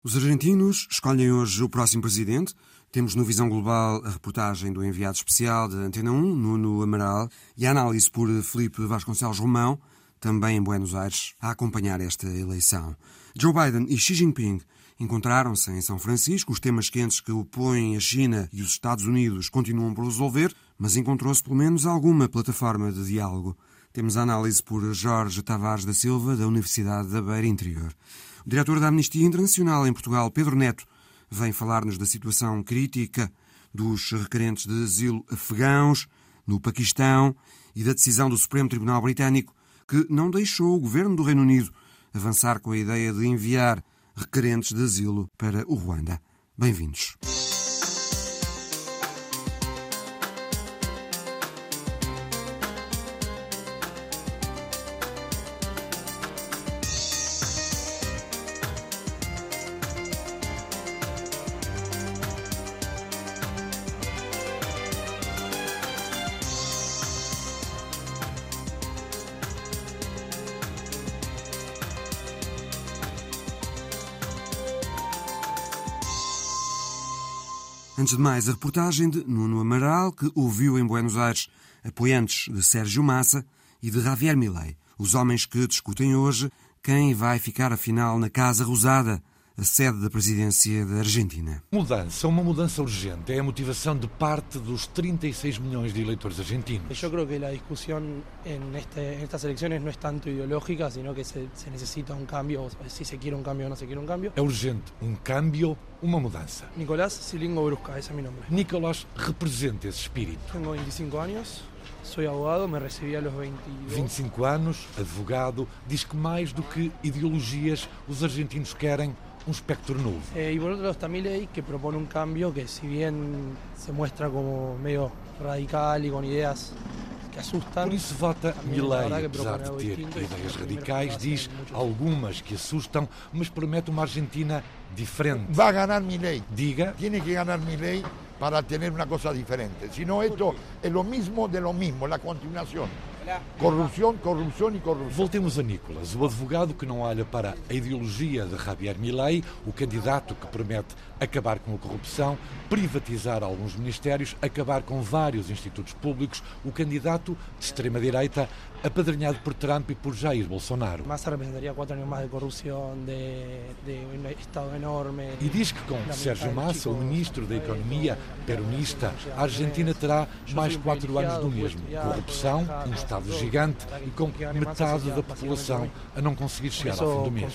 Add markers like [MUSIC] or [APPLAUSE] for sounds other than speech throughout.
Os argentinos escolhem hoje o próximo presidente. Temos no Visão Global a reportagem do enviado especial da Antena 1, Nuno Amaral, e a análise por Felipe Vasconcelos Romão, também em Buenos Aires, a acompanhar esta eleição. Joe Biden e Xi Jinping encontraram-se em São Francisco. Os temas quentes que opõem a China e os Estados Unidos continuam por resolver, mas encontrou-se pelo menos alguma plataforma de diálogo. Temos a análise por Jorge Tavares da Silva, da Universidade da Beira Interior. O diretor da Amnistia Internacional em Portugal, Pedro Neto, vem falar-nos da situação crítica dos requerentes de asilo afegãos no Paquistão e da decisão do Supremo Tribunal Britânico que não deixou o governo do Reino Unido avançar com a ideia de enviar requerentes de asilo para o Ruanda. Bem-vindos. Antes de mais, a reportagem de Nuno Amaral, que ouviu em Buenos Aires apoiantes de Sérgio Massa e de Javier Milei, os homens que discutem hoje quem vai ficar afinal na Casa Rosada, sede da presidência da Argentina. Mudança, uma mudança urgente. É a motivação de parte dos 36 milhões de eleitores argentinos. Eu creo que a discussão nestas eleições não é tanto ideológica, sino que se, se necessita um cambio, se se quer um cambio ou não se quer um cambio. É urgente um cambio, uma mudança. Nicolás Silingo Brusca, esse é meu nome. Nicolás representa esse espírito. Tenho 25 anos. Sou abogado, me recebi aos 22. 25 anos, advogado, diz que mais do que ideologias, os argentinos querem um espectro novo. Eh, y por otro lado está Milei, que propone un cambio que si bien se muestra como medio radical y con ideas que assustam. Por isso vota Milei, apesar de ter ideias radicais, diz algumas que assustam, mas promete uma Argentina diferente. Vai ganhar Milei. Diga. Tiene que ganhar Milei para ter uma coisa diferente. Si no, esto es lo mismo de lo mismo, la continuación. Corrupção, corrupção e corrupção. Voltemos a Nicolas, o advogado que não olha para a ideologia de Javier Milei, o candidato que promete acabar com a corrupção, privatizar alguns ministérios, acabar com vários institutos públicos, o candidato de extrema-direita apadrinhado por Trump e por Jair Bolsonaro. Massa representaria quatro anos mais de corrupção, de, de um Estado enorme. E diz que com Sérgio Massa, o ministro da Economia peronista, a Argentina terá mais quatro anos do mesmo. Corrupção, um Estado gigante e com metade da população a não conseguir chegar ao fim do mês.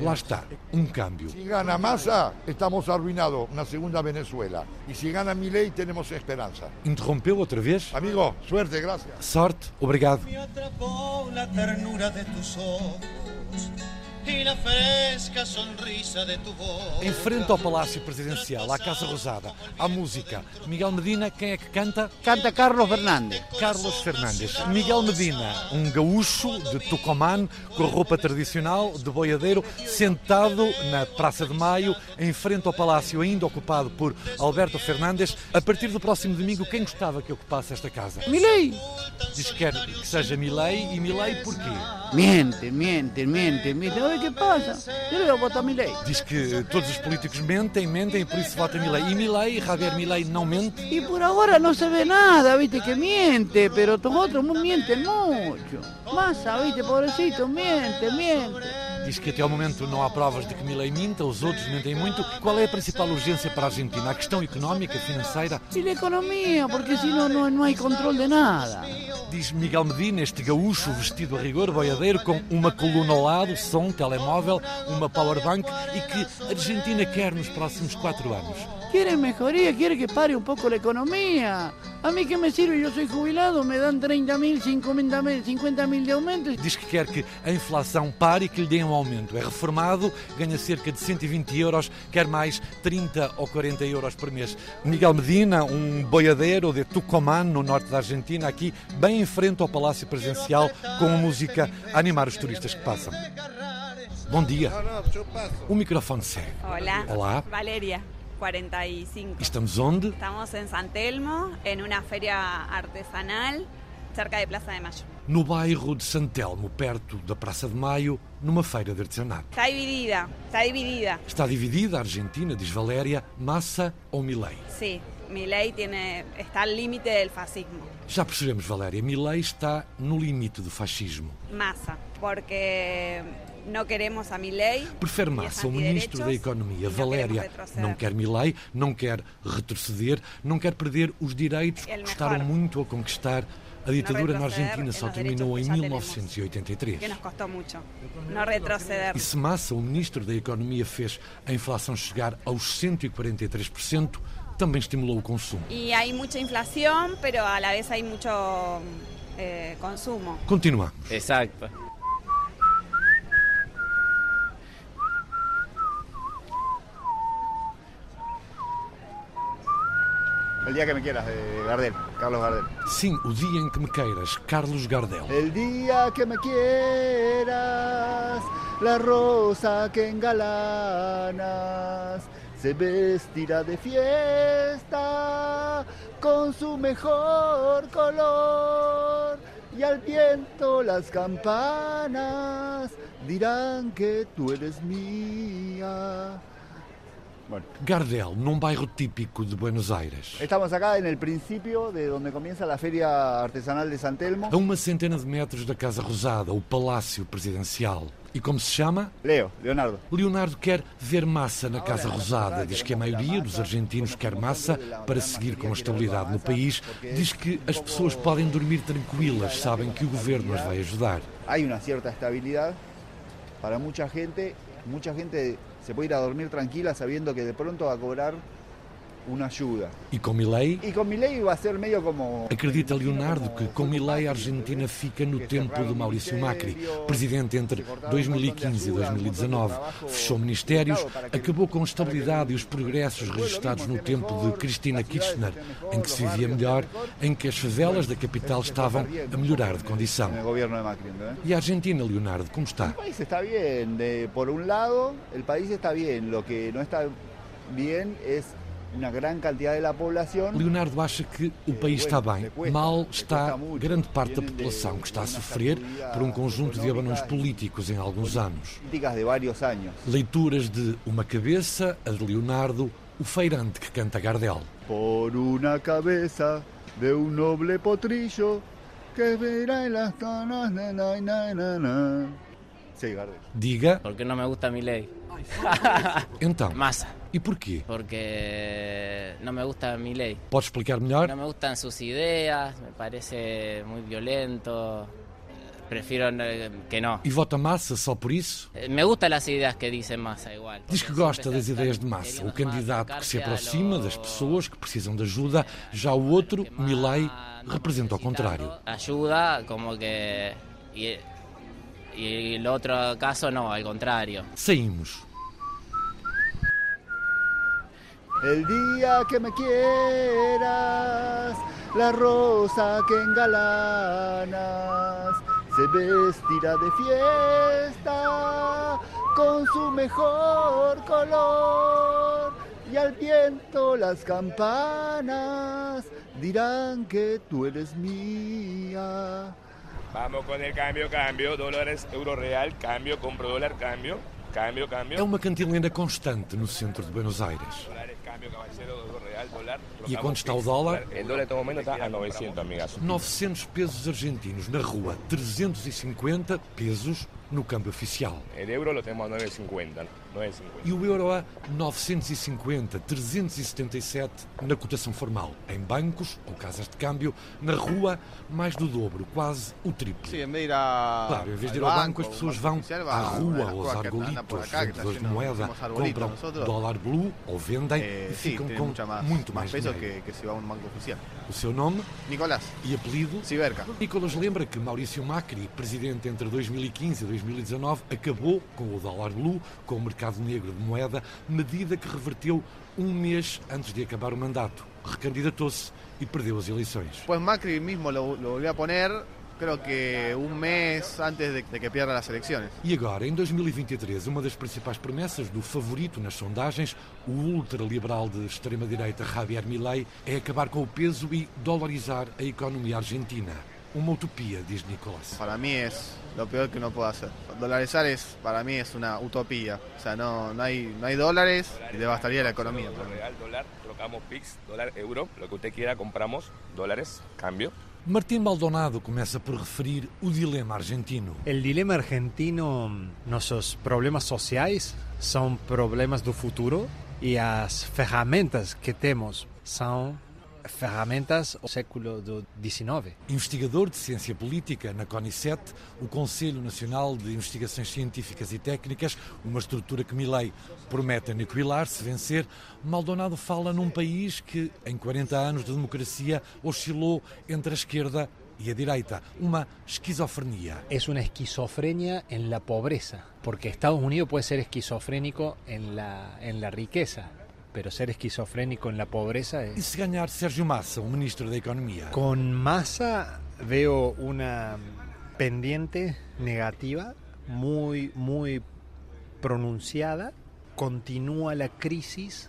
Lá está, um câmbio. Se gana Massa, estamos arruinados na segunda Venezuela. E se gana Milei, temos esperança. Interrompeu outra vez? Amigo, suerte, graças. Sorte, obrigado. Em frente ao Palácio Presidencial, à Casa Rosada, à música. Miguel Medina, quem é que canta? Canta Carlos Fernandes. Carlos Fernandes. Miguel Medina, um gaúcho de Tucumán, com roupa tradicional de boiadeiro, sentado na Praça de Maio, em frente ao Palácio, ainda ocupado por Alberto Fernandes. A partir do próximo domingo, quem gostava que ocupasse esta casa? Milei. Diz que quer que seja Milei, e Milei porquê? Miente, miente, miente, miente. Olha o que passa. Eu vou votar Milei. Diz que todos os políticos mentem, mentem e por isso vota Milei. E Milei, Javier Milei, não mente? E por agora não se vê nada, viste que miente, pero os outros mienten mucho. Massa, viste, pobrecito, miente, miente. Diz que até ao momento não há provas de que Milei minta, os outros mentem muito. Qual é a principal urgência para a Argentina? A questão económica, financeira? E a economia, porque senão não, não há controle de nada. Diz Miguel Medina, este gaúcho vestido a rigor, boiadeiro, com uma coluna ao lado, som, telemóvel, uma powerbank e que a Argentina quer nos próximos quatro anos. Querem melhoria, querem que pare um pouco a economia. A mim que me sirve, eu sou jubilado, me dão 30 mil, 50 mil, 50 mil de aumento. Diz que quer que a inflação pare e que lhe dê um aumento. É reformado, ganha cerca de 120 euros, quer mais 30 ou 40 euros por mês. Miguel Medina, um boiadeiro de Tucumán, no norte da Argentina, aqui bem em frente ao Palácio Presidencial, com a música a animar os turistas que passam. Bom dia. O microfone segue. Olá. Olá. Valeria. 45. Estamos onde? Estamos en San Telmo, en una feria artesanal cerca de Plaza de Mayo. no bairro de Santelmo, perto da Praça de Maio, numa feira de artesanato. Está dividida, está dividida. Está dividida a Argentina, diz Valéria, Massa ou Milei? Sí, Milei tiene, está al límite del fascismo. Já percebemos, Valéria, Milei está no limite do fascismo. Massa, porque no queremos a Milei. Prefere Massa, o ministro da Economia. Valéria não quer Milei, não quer retroceder, não quer perder os direitos que custaram muito a conquistar. A ditadura na Argentina en só terminou em derechos que ya tenemos. 1983. Que nos costó mucho. No retroceder. E se Massa, o ministro da Economia, fez a inflação chegar aos 143%, também estimulou o consumo. Y hay mucha inflación, pero a la vez hay mucho eh, consumo. Continuamos. Exacto. El día que me quieras, de Gardel, Carlos Gardel. Sim, o dia em que me queiras, Carlos Gardel. El día que me quieras, la rosa que engalanas se vestirá de fiesta con su mejor color. Y al viento las campanas dirán que tú eres mía. Bueno, Gardel, num bairro típico de Buenos Aires. estamos acá en el principio de donde comienza la Feria Artesanal de San Telmo. A uma centena de metros da Casa Rosada, o Palácio Presidencial. E como se chama? Leo, Leonardo. Leonardo quer ver massa na Casa Rosada. Diz que a maioria dos argentinos quer massa para seguir com a estabilidade no país. Diz que as pessoas podem dormir tranquilas, sabem que o governo as vai ajudar. hay una cierta estabilidad para mucha gente. Mucha gente se puede ir a dormir tranquila sabiendo que de pronto va a cobrar una ayuda. E com Milei, Y con mi ley va a ser medio como... acredita Leonardo que com Milei a Argentina fica no tempo de Maurício Macri, presidente entre 2015 e 2019. Fechou ministérios, acabou com a estabilidade e os progressos registrados no tempo de Cristina Kirchner, em que se vivia melhor, em que as favelas da capital estavam a melhorar de condição. E a Argentina, Leonardo, como está? El país está de- por un lado, el país está bien. Lo que no está bien es de. Leonardo acha que o país está bem. Mal está grande parte da população que está a sofrer por um conjunto de abanões políticos em alguns anos. De. Leituras de Uma Cabeça, a de Leonardo, o feirante que canta Gardel. Por una cabeza de un noble potrillo que verá en las canas. Na, na, na, na, na. Diga, ¿Por qué no me gusta mi ley? [LAUGHS] então, Massa. e porquê? Porque no me gusta mi ley. Pode explicar melhor? No me gustan sus ideas, me parece muy violento. Prefiero eh, que no. E vota massa só por isso? Eh, Me gustan las ideas que dicen Massa igual. Diz que porque gosta das ideias de massa, o candidato que se aproxima das pessoas que precisam de ajuda, já o outro, Milei, representa o contrário. Ayuda, como que. Y, el otro caso no, al contrario. Saímos. El día que me quieras, la rosa que engalanas se vestirá de fiesta con su mejor color. Y al viento las campanas dirán que tú eres mía. Vamos con el cambio, cambio, dólares, euro real, cambio, compro dólar, cambio, cambio, cambio. É uma cantilena constante no centro de Buenos Aires. E a quanto está o dólar? El dólar en este momento está a 900, amigas. 900 pesos argentinos na rua, 350 pesos no câmbio oficial. Euro lo tenemos a 950, 950. E o euro a 950, 377 na cotação formal. Em bancos ou casas de câmbio, na rua, mais do dobro, quase o triplo. A. Claro, em vez de ir ao banco, as pessoas vão à rua, aos argolitos, vendedores de moeda, compram dólar blue ou vendem Eh, e ficam com muito mais dinheiro. que, va a un banco oficial. O seu nome Nicolás, e apelido? Ciberca. Nicolas lembra que Maurício Macri, presidente entre 2015 e 2019, acabou com o dólar blue, com o mercado negro de moeda, medida que reverteu um mês antes de acabar o mandato. Recandidatou-se e perdeu as eleições. Pues Macri mismo lo, lo volvió a poner, creo que un mes antes de, de que pierda las elecciones. E agora, em 2023, uma das principais promessas do favorito nas sondagens, o ultraliberal de extrema-direita Javier Milei, é acabar com o peso e dolarizar a economia argentina. uma utopia, diz Nicolás. Para mí es lo peor que uno puede hacer. Dolarizar es, para mí es una utopía. O sea, no, no, hay, no hay dólares y devastaría la economía. Real, dólar, trocamos PIX, dólar, euro, lo que usted quiera, compramos dólares, cambio. Martim Maldonado começa por referir o dilema argentino. El dilema argentino, nossos problemas sociais são problemas do futuro e as ferramentas que temos são ferramentas do século XIX. Investigador de Ciência Política na CONICET, o Conselho Nacional de Investigações Científicas e Técnicas, uma estrutura que Milei promete aniquilar se vencer, Maldonado fala num país que, em 40 anos de democracia, oscilou entre a esquerda e a direita, uma esquizofrenia. É uma esquizofrenia em la pobreza, porque Estados Unidos pode ser esquizofrénico em la, en la riqueza, pero ser esquizofrénico en la pobreza es... E se ganhar Sérgio Massa, o ministro da Economia? Con Massa veo una pendiente negativa muy, muy pronunciada. Continúa la crisis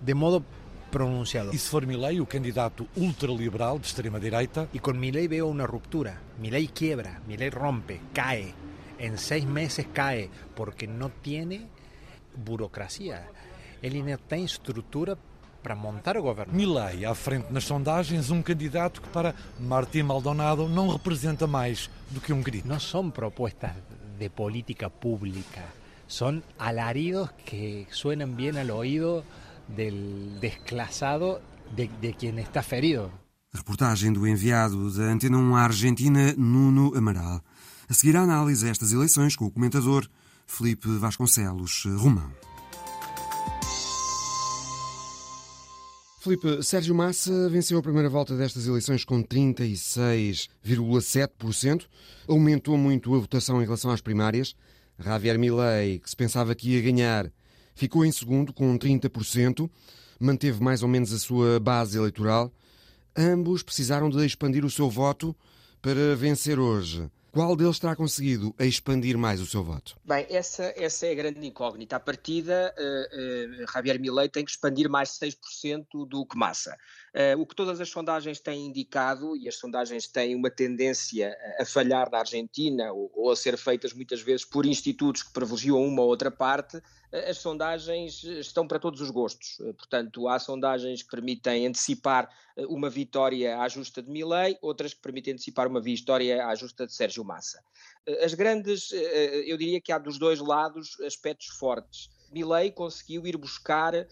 de modo pronunciado. E se for Milei, o candidato ultraliberal de extrema-direita? Y con Milei veo una ruptura. Milei quiebra, Milei rompe, cae. En seis meses cae porque no tiene burocracia. Ele não tem estrutura para montar o governo. Milei, à frente nas sondagens, um candidato que para Martim Maldonado não representa mais do que um grito. Não são propostas de política pública, são alaridos que suenan bem ao ouído del desclasado de, de quien está ferido. Reportagem do enviado da Antena 1 à Argentina, Nuno Amaral. A seguir a análise a estas eleições com o comentador Felipe Vasconcelos Romão. Filipe, Sérgio Massa venceu a primeira volta destas eleições com 36,7%. Aumentou muito a votação em relação às primárias. Javier Milei, que se pensava que ia ganhar, ficou em segundo com 30%. Manteve mais ou menos a sua base eleitoral. Ambos precisaram de expandir o seu voto para vencer hoje. Qual deles terá conseguido expandir mais o seu voto? Bem, essa, essa é a grande incógnita. À partida, uh, uh, Javier Milei tem que expandir mais 6% do que Massa. Uh, o que todas as sondagens têm indicado, e as sondagens têm uma tendência a falhar na Argentina ou, ou a ser feitas muitas vezes por institutos que privilegiam uma ou outra parte, as sondagens estão para todos os gostos. Portanto, há sondagens que permitem antecipar uma vitória à justa de Milley, outras que permitem antecipar uma vitória à justa de Sérgio Massa. As grandes, eu diria que há dos dois lados aspectos fortes. Milley conseguiu ir buscar uh,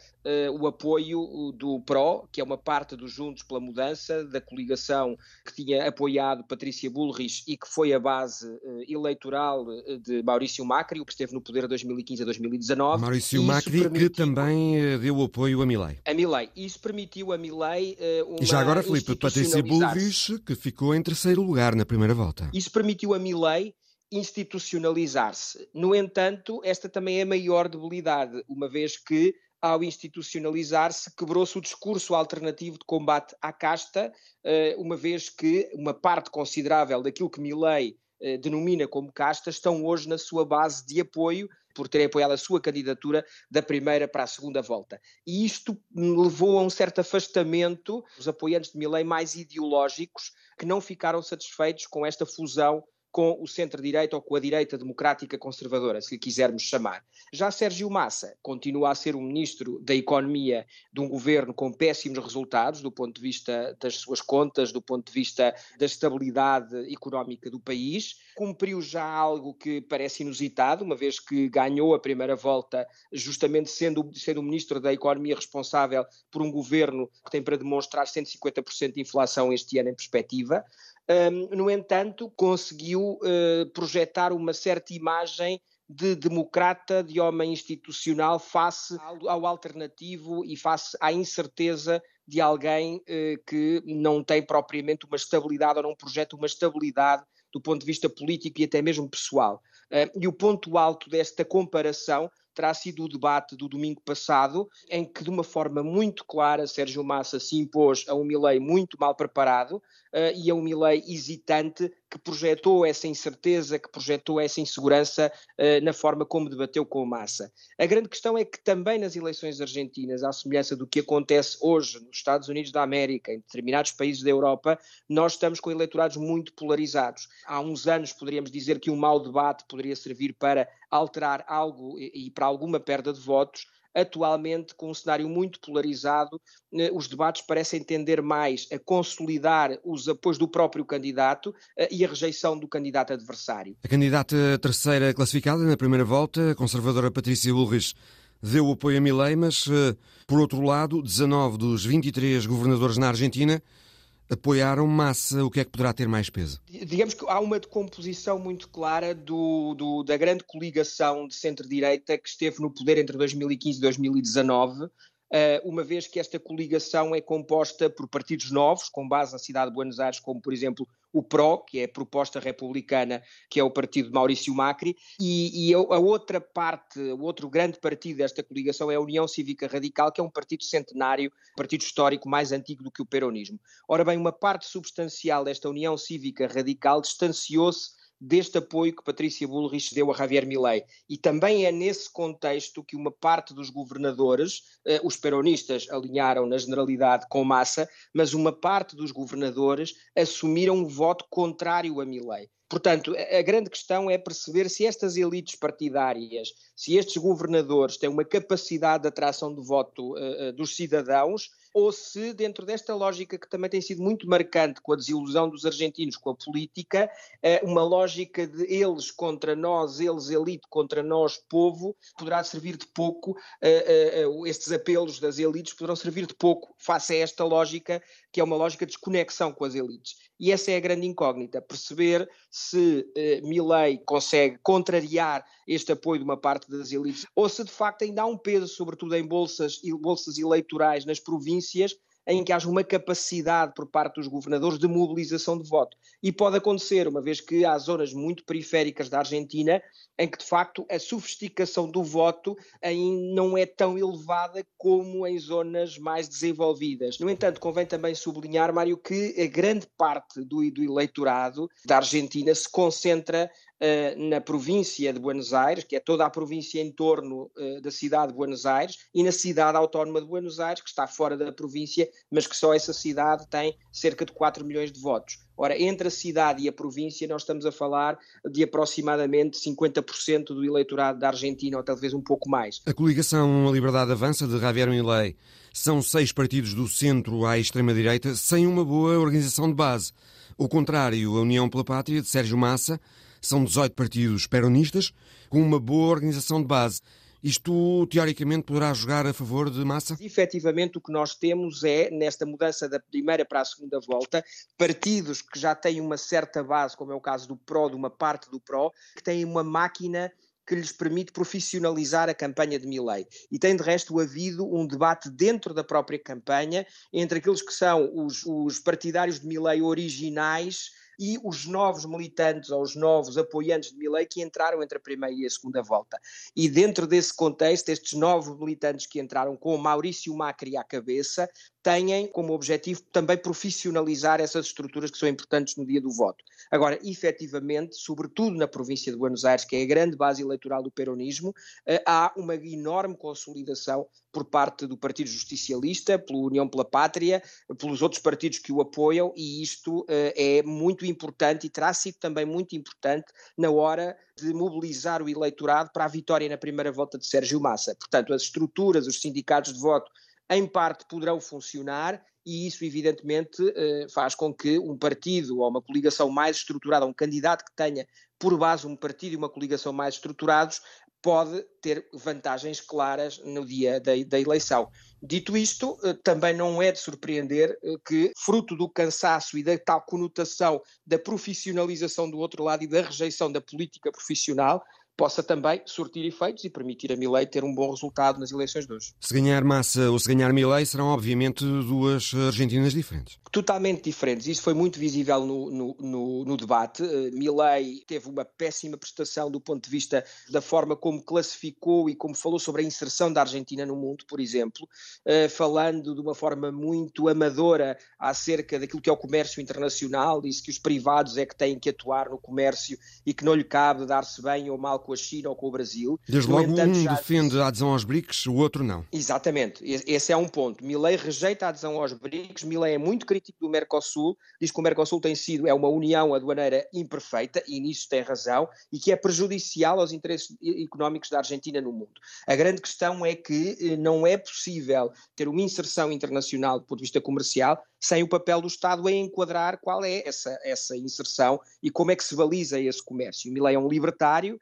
o apoio do PRO, que é uma parte dos Juntos pela Mudança, da coligação que tinha apoiado Patrícia Bullrich e que foi a base uh, eleitoral de Maurício Macri, o que esteve no poder de 2015 a 2019. Maurício Macri permitiu... que também deu apoio a Milley. A Milley. Isso permitiu a Milley uh, uma E já agora, Filipe, Patrícia Bullrich, que ficou em terceiro lugar na primeira volta. Isso permitiu a Milley institucionalizar-se. No entanto, esta também é a maior debilidade, uma vez que, ao institucionalizar-se, quebrou-se o discurso alternativo de combate à casta, eh, uma vez que uma parte considerável daquilo que Milley eh, denomina como casta estão hoje na sua base de apoio por terem apoiado a sua candidatura da primeira para a segunda volta. E isto levou a um certo afastamento dos apoiantes de Milley mais ideológicos que não ficaram satisfeitos com esta fusão com o centro-direita ou com a direita democrática conservadora, se lhe quisermos chamar. Já Sérgio Massa continua a ser um ministro da Economia de um governo com péssimos resultados do ponto de vista das suas contas, do ponto de vista da estabilidade económica do país. Cumpriu já algo que parece inusitado, uma vez que ganhou a primeira volta, justamente sendo, sendo o ministro da Economia responsável por um governo que tem para demonstrar 150% de inflação este ano em perspectiva. Um, no entanto, conseguiu uh, projetar uma certa imagem de democrata, de homem institucional, face ao, ao alternativo e face à incerteza de alguém uh, que não tem propriamente uma estabilidade ou não projeta uma estabilidade do ponto de vista político e até mesmo pessoal. E o ponto alto desta comparação terá sido o debate do domingo passado, em que de uma forma muito clara Sérgio Massa se impôs a um Milei muito mal preparado uh, e a um Milei hesitante que projetou essa incerteza, que projetou essa insegurança uh, na forma como debateu com Massa. A grande questão é que também nas eleições argentinas, à semelhança do que acontece hoje nos Estados Unidos da América, em determinados países da Europa, nós estamos com eleitorados muito polarizados. Há uns anos poderíamos dizer que um mau debate poderia servir para alterar algo e, e para alguma perda de votos atualmente com um cenário muito polarizado, eh, os debates parecem tender mais a consolidar os apoios do próprio candidato eh, e a rejeição do candidato adversário. A candidata terceira classificada na primeira volta, a conservadora Patrícia Bullrich, deu apoio a Milei, mas, eh, por outro lado, 19 dos 23 governadores na Argentina apoiaram Massa, o que é que poderá ter mais peso? Digamos que há uma decomposição muito clara do, do, da grande coligação de centro-direita que esteve no poder entre 2015 e 2019, eh, uma vez que esta coligação é composta por partidos novos, com base na cidade de Buenos Aires, como por exemplo o PRO, que é a proposta republicana, que é o partido de Maurício Macri, e, e a, outra parte, o outro grande partido desta coligação é a União Cívica Radical, que é um partido centenário, partido histórico mais antigo do que o peronismo. Ora bem, uma parte substancial desta União Cívica Radical distanciou-se deste apoio que Patrícia Bullrich deu a Javier Milei. E também é nesse contexto que uma parte dos governadores, eh, os peronistas alinharam na generalidade com massa, mas uma parte dos governadores assumiram um voto contrário a Milei. Portanto, a grande questão é perceber se estas elites partidárias, se estes governadores têm uma capacidade de atração de voto uh, dos cidadãos ou se, dentro desta lógica que também tem sido muito marcante com a desilusão dos argentinos com a política, eh, uma lógica de eles contra nós, eles elite contra nós, povo, poderá servir de pouco, eh, eh, estes apelos das elites poderão servir de pouco face a esta lógica, que é uma lógica de desconexão com as elites. E essa é a grande incógnita, perceber se Milley consegue contrariar este apoio de uma parte das elites, ou se de facto ainda há um peso, sobretudo em bolsas, bolsas eleitorais nas províncias, em que haja uma capacidade por parte dos governadores de mobilização de voto. E pode acontecer, uma vez que há zonas muito periféricas da Argentina em que, de facto, a sofisticação do voto não é tão elevada como em zonas mais desenvolvidas. No entanto, convém também sublinhar, Mário, que a grande parte do, do eleitorado da Argentina se concentra na província de Buenos Aires, que é toda a província em torno uh, da cidade de Buenos Aires, e na cidade autónoma de Buenos Aires, que está fora da província, mas que só essa cidade tem cerca de 4 milhões de votos. Ora, entre a cidade e a província, nós estamos a falar de aproximadamente 50% do eleitorado da Argentina, ou talvez um pouco mais. A coligação A Liberdade Avança de Javier Milei são seis partidos do centro à extrema-direita sem uma boa organização de base. O contrário, a União pela Pátria de Sérgio Massa são 18 partidos peronistas com uma boa organização de base. Isto, teoricamente, poderá jogar a favor de Massa? Efetivamente, o que nós temos é, nesta mudança da primeira para a segunda volta, partidos que já têm uma certa base, como é o caso do PRO, de uma parte do PRO, que têm uma máquina que lhes permite profissionalizar a campanha de Milley. E tem, de resto, havido um debate dentro da própria campanha entre aqueles que são os, os partidários de Milley originais e os novos militantes ou os novos apoiantes de Milei que entraram entre a primeira e a segunda volta. E dentro desse contexto, estes novos militantes que entraram com Maurício Macri à cabeça têm como objetivo também profissionalizar essas estruturas que são importantes no dia do voto. Agora, efetivamente, sobretudo na província de Buenos Aires, que é a grande base eleitoral do peronismo, eh, há uma enorme consolidação por parte do Partido Justicialista, pela União pela Pátria, pelos outros partidos que o apoiam, e isto é muito importante e terá sido também muito importante na hora de mobilizar o eleitorado para a vitória na primeira volta de Sérgio Massa. Portanto, as estruturas, os sindicatos de voto em parte poderão funcionar e isso, evidentemente, eh, faz com que um partido ou uma coligação mais estruturada, um candidato que tenha por base um partido e uma coligação mais estruturados, pode ter vantagens claras no dia da, da, eleição. Dito isto, eh, também não é de surpreender eh, que, fruto do cansaço e da tal conotação da profissionalização do outro lado e da rejeição da política profissional, possa também surtir efeitos e permitir a Milley ter um bom resultado nas eleições de hoje. Se ganhar Massa ou se ganhar Milley serão obviamente duas Argentinas diferentes. totalmente diferentes. Isso foi muito visível no, no, no, no debate. Uh, Milley teve uma péssima prestação do ponto de vista da forma como classificou e como falou sobre a inserção da Argentina no mundo, por exemplo, uh, falando de uma forma muito amadora acerca daquilo que é o comércio internacional, disse que os privados é que têm que atuar no comércio e que não lhe cabe dar-se bem ou mal com a China ou com o Brasil. Desde no logo entanto, um já... defende a adesão aos BRICS, o outro não. Exatamente, esse é um ponto. Milley rejeita a adesão aos BRICS, Milley é muito crítico do Mercosul, diz que o Mercosul tem sido, é uma união aduaneira imperfeita, e nisso tem razão, e que é prejudicial aos interesses económicos da Argentina no mundo. A grande questão é que eh, não é possível ter uma inserção internacional do ponto de vista comercial sem o papel do Estado em enquadrar qual é essa, essa inserção e como é que se baliza esse comércio. Milley é um libertário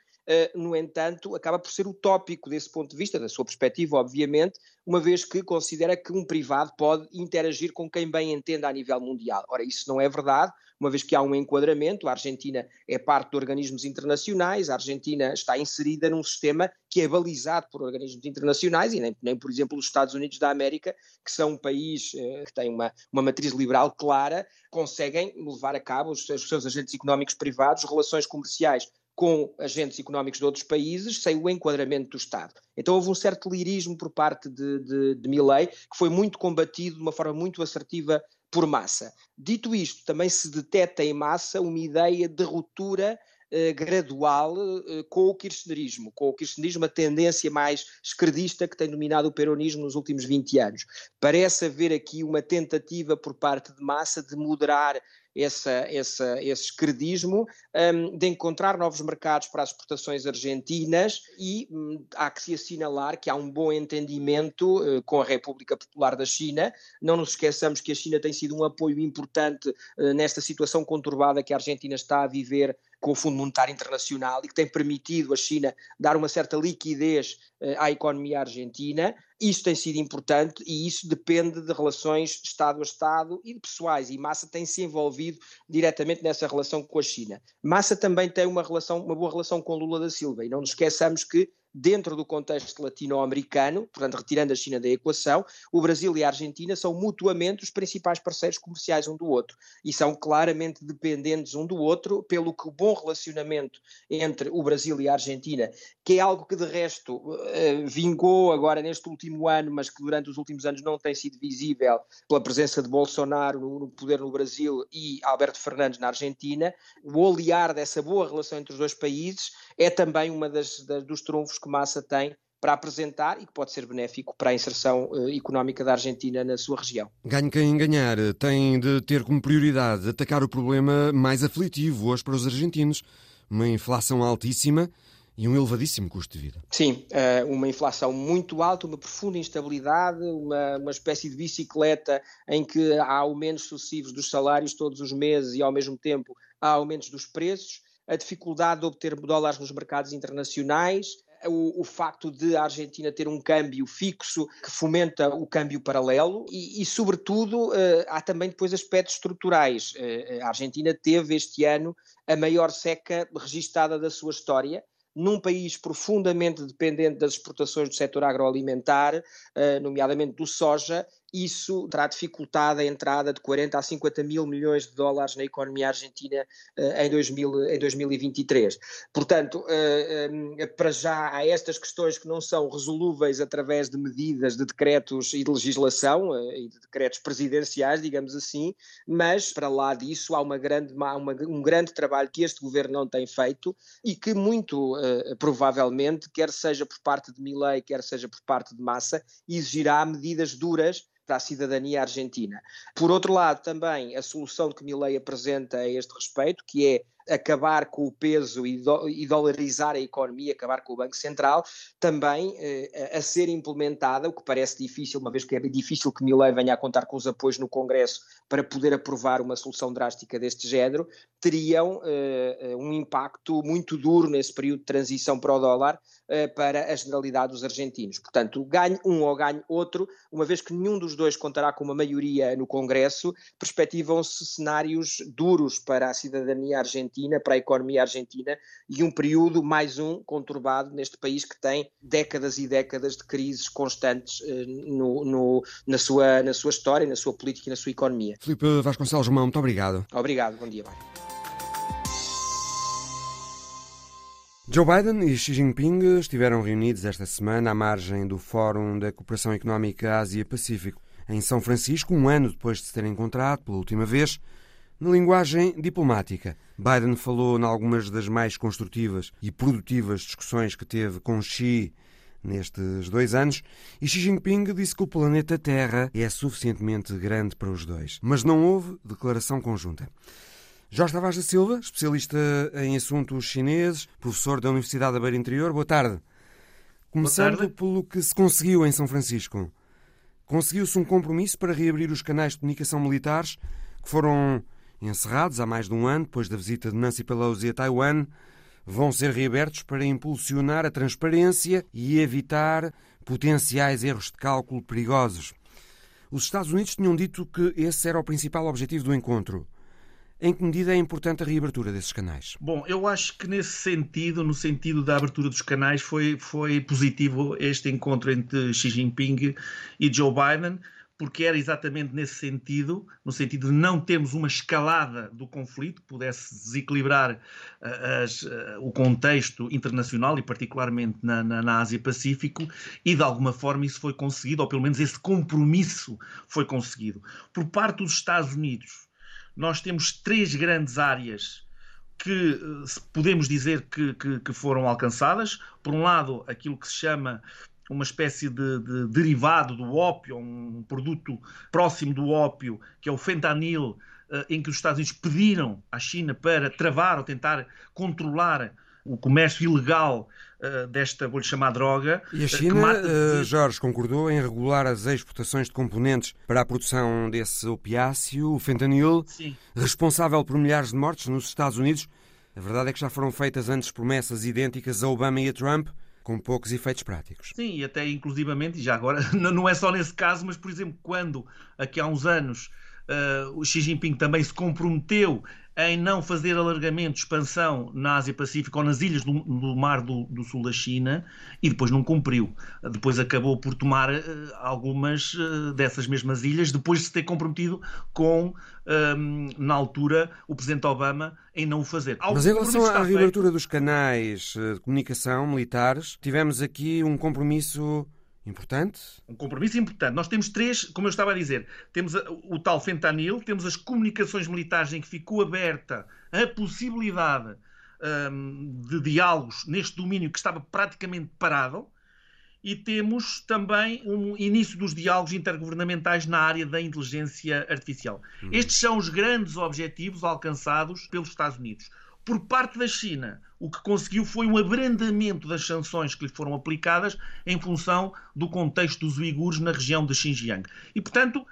no entanto, acaba por ser utópico desse ponto de vista, da sua perspectiva, obviamente, uma vez que considera que um privado pode interagir com quem bem entenda a nível mundial. Ora, isso não é verdade, uma vez que há um enquadramento, a Argentina é parte de organismos internacionais, a Argentina está inserida num sistema que é balizado por organismos internacionais e nem, nem por exemplo, os Estados Unidos da América, que são um país eh, que tem uma, uma matriz liberal clara, conseguem levar a cabo os, os seus agentes económicos privados relações comerciais com agentes económicos de outros países sem o enquadramento do Estado. Então houve um certo lirismo por parte de, de, de Milley, que foi muito combatido de uma forma muito assertiva por massa. Dito isto, também se detecta em massa uma ideia de ruptura gradual eh, com o kirchnerismo, com o kirchnerismo a tendência mais esquerdista que tem dominado o peronismo nos últimos 20 anos. Parece haver aqui uma tentativa por parte de massa de moderar essa, essa, esse esquerdismo, um, de encontrar novos mercados para as exportações argentinas e um, há que se assinalar que há um bom entendimento uh, com a República Popular da China. Não nos esqueçamos que a China tem sido um apoio importante nesta situação conturbada que a Argentina está a viver com o Fundo Monetário Internacional e que tem permitido a China dar uma certa liquidez uh, à economia argentina. Isso tem sido importante e isso depende de relações Estado a Estado e de pessoais. E Massa tem se envolvido diretamente nessa relação com a China. Massa também tem uma, relação, uma boa relação com Lula da Silva e não nos esqueçamos que dentro do contexto latino-americano, portanto, retirando a China da equação, o Brasil e a Argentina são mutuamente os principais parceiros comerciais um do outro e são claramente dependentes um do outro, pelo que o bom relacionamento entre o Brasil e a Argentina, que é algo que de resto uh, vingou agora neste último ano, mas que durante os últimos anos não tem sido visível pela presença de Bolsonaro no, no poder no Brasil e Alberto Fernandes na Argentina, o olear dessa boa relação entre os dois países é também uma das, das dos trunfos que Massa tem para apresentar e que pode ser benéfico para a inserção uh, económica da Argentina na sua região. Ganhe quem ganhar tem de ter como prioridade atacar o problema mais aflitivo hoje para os argentinos, uma inflação altíssima e um elevadíssimo custo de vida. Sim, eh, uma inflação muito alta, uma profunda instabilidade, uma, uma espécie de bicicleta em que há aumentos sucessivos dos salários todos os meses e ao mesmo tempo há aumentos dos preços, a dificuldade de obter dólares nos mercados internacionais, o, o, facto de a Argentina ter um câmbio fixo que fomenta o câmbio paralelo e, e sobretudo, uh, há também depois aspectos estruturais. Uh, a Argentina teve este ano a maior seca registada da sua história num país profundamente dependente das exportações do setor agroalimentar, eh, nomeadamente do soja, isso terá dificultado a entrada de 40 a 50 mil milhões de dólares na economia argentina uh, em, 2000, em 2023. Portanto, uh, uh, para já há estas questões que não são resolúveis através de medidas de decretos e de legislação e de decretos presidenciais, digamos assim, mas para lá disso há, uma grande, uma, um grande trabalho que este governo não tem feito e que muito provavelmente, quer seja por parte de Milei, quer seja por parte de Massa, exigirá medidas duras para a cidadania argentina. Por outro lado, também a solução que Milei apresenta a este respeito, que é acabar com o peso e, dolarizar a economia, acabar com o Banco Central, também eh, a ser implementada, o que parece difícil, uma vez que é difícil que Milei venha a contar com os apoios no Congresso para poder aprovar uma solução drástica deste género, teriam eh, eh um impacto muito duro nesse período de transição para o dólar eh, para a generalidade dos argentinos. Portanto, ganhe um ou ganhe outro, uma vez que nenhum dos dois contará com uma maioria no Congresso, perspectivam-se cenários duros para a cidadania argentina Argentina, para a economia argentina, e um período mais um conturbado neste país que tem décadas e décadas de crises constantes uh, no, no, na, sua, na sua história, na sua política e na sua economia. Filipe Vasconcelos Romão, muito obrigado. Obrigado, bom dia, Mário. Joe Biden e Xi Jinping estiveram reunidos esta semana à margem do Fórum da Cooperação Económica Ásia-Pacífico, em São Francisco, um ano depois de se terem encontrado pela última vez. Na linguagem diplomática, Biden falou em algumas das mais construtivas e produtivas discussões que teve com Xi nestes dois anos e Xi Jinping disse que o planeta Terra é suficientemente grande para os dois. Mas não houve declaração conjunta. Jorge Tavares da Silva, especialista em assuntos chineses, professor da Universidade da Beira Interior. Boa tarde. Começando Boa tarde. pelo que se conseguiu em São Francisco. Conseguiu-se um compromisso para reabrir os canais de comunicação militares que foram encerrados há mais de um ano, depois da visita de Nancy Pelosi a Taiwan, vão ser reabertos para impulsionar a transparência e evitar potenciais erros de cálculo perigosos. Os Estados Unidos tinham dito que esse era o principal objetivo do encontro. Em que medida é importante a reabertura desses canais? Bom, eu acho que nesse sentido, no sentido da abertura dos canais, foi, foi positivo este encontro entre Xi Jinping e Joe Biden porque era exatamente nesse sentido, no sentido de não termos uma escalada do conflito que pudesse desequilibrar uh, as, uh, o contexto internacional e particularmente na, na, na Ásia-Pacífico, e de alguma forma isso foi conseguido, ou pelo menos esse compromisso foi conseguido. Por parte dos Estados Unidos, nós temos três grandes áreas que podemos dizer que, que, que, foram alcançadas. Por um lado, aquilo que se chama uma espécie de, de, derivado do ópio, um produto próximo do ópio, que é o fentanil, eh, em que os Estados Unidos pediram à China para travar ou tentar controlar o comércio ilegal uh, desta, vou-lhe chamar droga. E a China, mata... Jorge, concordou em regular as exportações de componentes para a produção desse opiáceo, o fentanil, Sim. responsável por milhares de mortes nos Estados Unidos. A verdade é que já foram feitas antes promessas idênticas a Obama e a Trump com poucos efeitos práticos. Sim, e até inclusivamente, e já agora, [LAUGHS] não é só nesse caso, mas por exemplo, quando aqui há uns anos uh, o Xi Jinping também se comprometeu em não fazer alargamento, expansão na Ásia-Pacífico ou nas ilhas do, do Mar do, do, Sul da China e depois não cumpriu. Depois acabou por tomar uh, algumas uh, dessas mesmas ilhas, depois de se ter comprometido com, um, na altura, o Presidente Obama em não o fazer. Mas em relação à reabertura dos canais de comunicação militares, tivemos aqui um compromisso Importante? Um compromisso importante. Nós temos três, como eu estava a dizer, temos o tal fentanil, temos as comunicações militares em que ficou aberta a possibilidade um, de diálogos neste domínio que estava praticamente parado, e temos também um início dos diálogos intergovernamentais na área da inteligência artificial. Uhum. Estes são os grandes objetivos alcançados pelos Estados Unidos. Por parte da China, o que conseguiu foi um abrandamento das sanções que lhe foram aplicadas em função do contexto dos uigures na região de Xinjiang. E, portanto,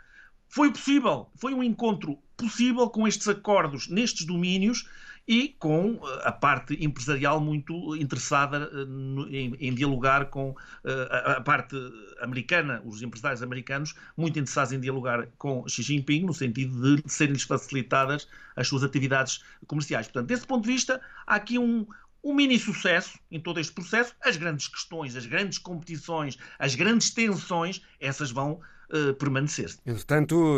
foi possível, foi um encontro possível com estes acordos nestes domínios e com eh, a parte empresarial muito interessada eh, em, em dialogar com eh, a, a, parte americana, os empresários americanos muito interessados em dialogar com Xi Jinping no sentido de serem-lhes facilitadas as suas atividades comerciais. Portanto, desse ponto de vista, há aqui um, um mini sucesso em todo este processo. As grandes questões, as grandes competições, as grandes tensões, essas vão permanecer. Entretanto,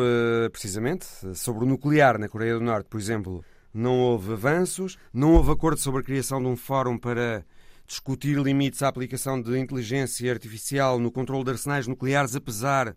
precisamente, sobre o nuclear na Coreia do Norte, por exemplo, não houve avanços, não houve acordo sobre a criação de um fórum para discutir limites à aplicação de inteligência artificial no controle de arsenais nucleares, apesar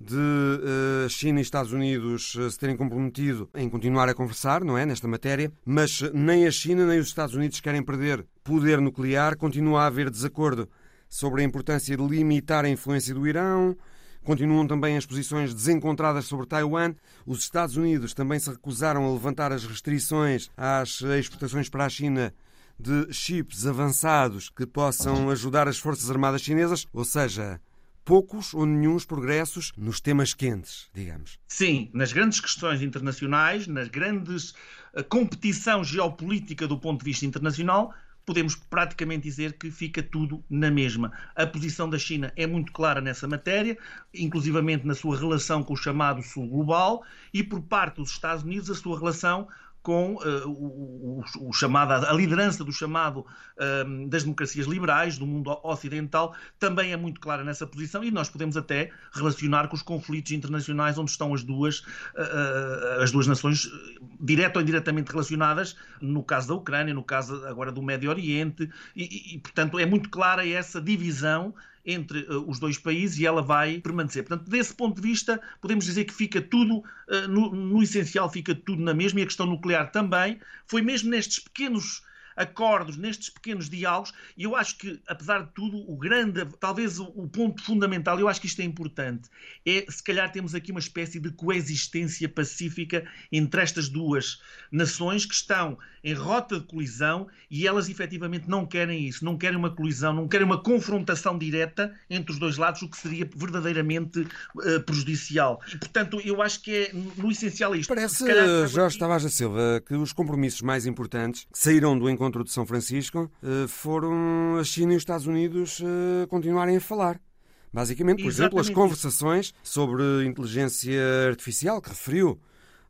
de uh, China e Estados Unidos uh, se terem comprometido em continuar a conversar, não é, nesta matéria, mas nem a China nem os Estados Unidos querem perder poder nuclear, continua a haver desacordo sobre a importância de limitar a influência do Irão, Continuam também as posições desencontradas sobre Taiwan. Os Estados Unidos também se recusaram a levantar as restrições às exportações para a China de chips avançados que possam ajudar as Forças Armadas Chinesas, ou seja, poucos ou nenhums progressos nos temas quentes, digamos. Sim, nas grandes questões internacionais, nas grandes eh, competição geopolítica do ponto de vista internacional, podemos praticamente dizer que fica tudo na mesma. A posição da China é muito clara nessa matéria, inclusivamente na sua relação com o chamado Sul Global, e por parte dos Estados Unidos, a sua relação com uh, o, o, o, chamado, a liderança do chamado uh, das democracias liberais, do mundo ocidental, também é muito clara nessa posição e nós podemos até relacionar com os conflitos internacionais onde estão as duas, uh, as duas nações direto ou indiretamente relacionadas, no caso da Ucrânia, no caso agora do Médio Oriente, e, e portanto é muito clara essa divisão entre uh, os dois países e ela vai permanecer. Portanto, desse ponto de vista, podemos dizer que fica tudo, uh, no, no essencial, fica tudo na mesma, e a questão nuclear também. Foi mesmo nestes pequenos acordos, nestes pequenos diálogos, e eu acho que, apesar de tudo, o grande, talvez o, ponto fundamental, eu acho que isto é importante, é se calhar temos aqui uma espécie de coexistência pacífica entre estas duas nações que estão em rota de colisão e elas efetivamente não querem isso, não querem uma colisão, não querem uma confrontação direta entre os dois lados, o que seria verdadeiramente uh, prejudicial. E, portanto, eu acho que é, no essencial, é isto. Parece, calhar... Jorge Tavares da Silva, que os compromissos mais importantes saíram do encontro encontro de São Francisco, eh, foram a China e os Estados Unidos eh, continuarem a falar. Basicamente, por Exatamente. exemplo, as conversações sobre inteligência artificial que referiu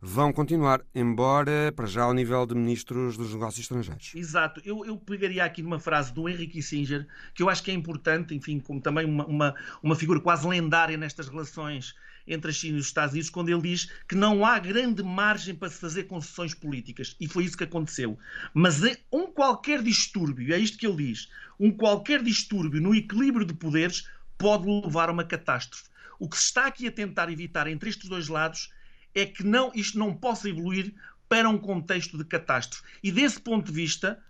vão continuar, embora para já ao nível de ministros dos negócios estrangeiros. Exato. Eu, eu pegaria aqui numa frase do Henry Kissinger, que eu acho que é importante, enfim, como também uma, uma, uma figura quase lendária nestas relações entre a China e os Estados Unidos, quando ele diz que não há grande margem para se fazer concessões políticas. E foi isso que aconteceu. Mas é um qualquer distúrbio, é isto que ele diz, um qualquer distúrbio no equilíbrio de poderes pode levar a uma catástrofe. O que se está aqui a tentar evitar entre estes dois lados é que não, isto não possa evoluir para um contexto de catástrofe. E desse ponto de vista,